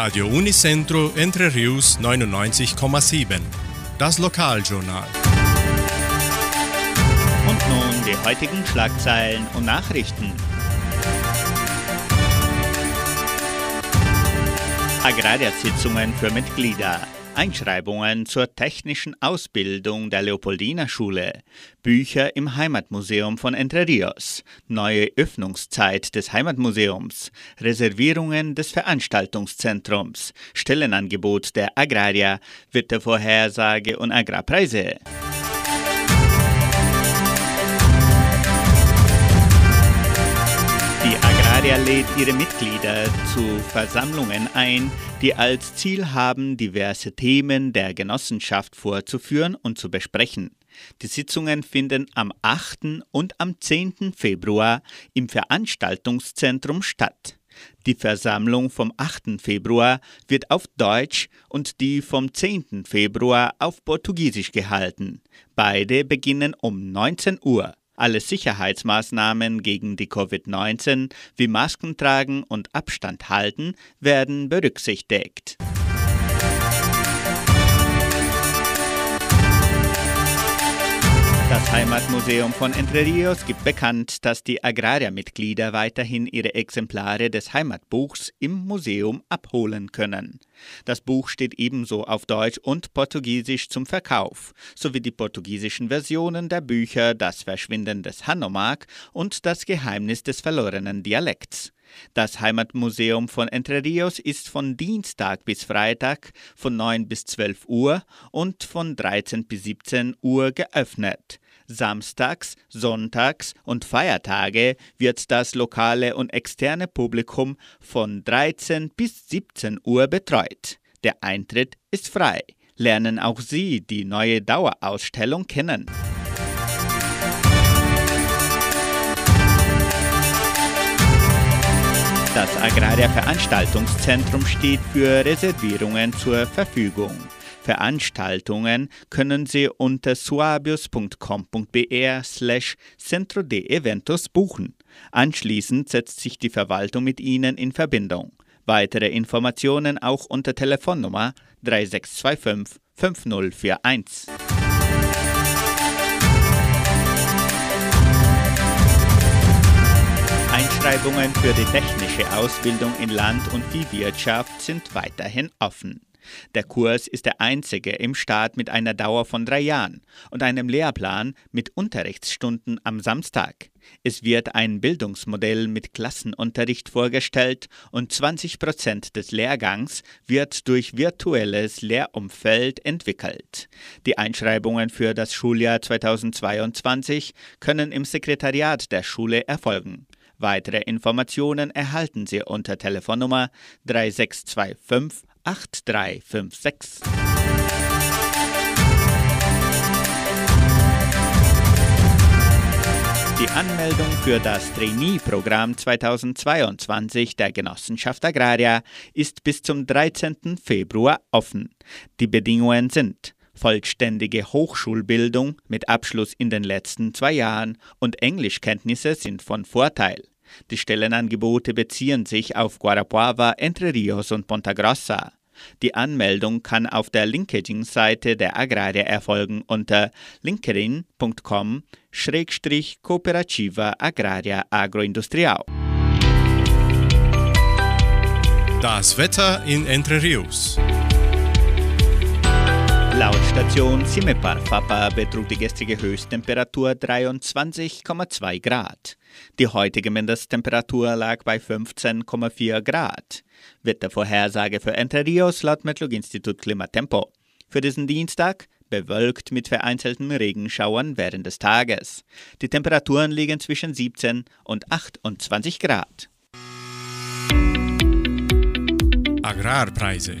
Radio Unicentro Entre Rius 99,7. Das Lokaljournal. Und nun die heutigen Schlagzeilen und Nachrichten. Agrarsitzungen für Mitglieder. Einschreibungen zur technischen Ausbildung der Leopoldina Schule, Bücher im Heimatmuseum von Entre Rios, neue Öffnungszeit des Heimatmuseums, Reservierungen des Veranstaltungszentrums, Stellenangebot der Agraria, Wettervorhersage und Agrarpreise. Agraria lädt ihre Mitglieder zu Versammlungen ein, die als Ziel haben, diverse Themen der Genossenschaft vorzuführen und zu besprechen. Die Sitzungen finden am 8. und am 10. Februar im Veranstaltungszentrum statt. Die Versammlung vom 8. Februar wird auf Deutsch und die vom 10. Februar auf Portugiesisch gehalten. Beide beginnen um 19 Uhr. Alle Sicherheitsmaßnahmen gegen die Covid-19 wie Masken tragen und Abstand halten werden berücksichtigt. Das Heimatmuseum von Entre Rios gibt bekannt, dass die Agraria-Mitglieder weiterhin ihre Exemplare des Heimatbuchs im Museum abholen können. Das Buch steht ebenso auf Deutsch und Portugiesisch zum Verkauf, sowie die portugiesischen Versionen der Bücher Das Verschwinden des Hanomag und Das Geheimnis des verlorenen Dialekts. Das Heimatmuseum von Entre Rios ist von Dienstag bis Freitag von 9 bis 12 Uhr und von 13 bis 17 Uhr geöffnet. Samstags, Sonntags und Feiertage wird das lokale und externe Publikum von 13 bis 17 Uhr betreut. Der Eintritt ist frei. Lernen auch Sie die neue Dauerausstellung kennen. Das Agraria Veranstaltungszentrum steht für Reservierungen zur Verfügung. Veranstaltungen können Sie unter suabius.com.br slash centro de eventos buchen. Anschließend setzt sich die Verwaltung mit Ihnen in Verbindung. Weitere Informationen auch unter Telefonnummer 3625 5041. Einschreibungen für die technische Ausbildung in Land- und Viehwirtschaft sind weiterhin offen. Der Kurs ist der einzige im Staat mit einer Dauer von drei Jahren und einem Lehrplan mit Unterrichtsstunden am Samstag. Es wird ein Bildungsmodell mit Klassenunterricht vorgestellt und 20 Prozent des Lehrgangs wird durch virtuelles Lehrumfeld entwickelt. Die Einschreibungen für das Schuljahr 2022 können im Sekretariat der Schule erfolgen. Weitere Informationen erhalten Sie unter Telefonnummer 3625 8356. Die Anmeldung für das Trainee-Programm 2022 der Genossenschaft Agraria ist bis zum 13. Februar offen. Die Bedingungen sind vollständige Hochschulbildung mit Abschluss in den letzten zwei Jahren und Englischkenntnisse sind von Vorteil. Die Stellenangebote beziehen sich auf Guarapuava, Entre Rios und Ponta Grossa. Die Anmeldung kann auf der LinkedIn-Seite der Agraria erfolgen unter linkedin.com-cooperativa agraria agroindustrial. Das Wetter in Entre Rios. Laut Station Simepar Fapa betrug die gestrige Höchsttemperatur 23,2 Grad. Die heutige Mindesttemperatur lag bei 15,4 Grad. Wettervorhersage für Entre Rios laut Metlog-Institut Klimatempo. Für diesen Dienstag bewölkt mit vereinzelten Regenschauern während des Tages. Die Temperaturen liegen zwischen 17 und 28 Grad. Agrarpreise.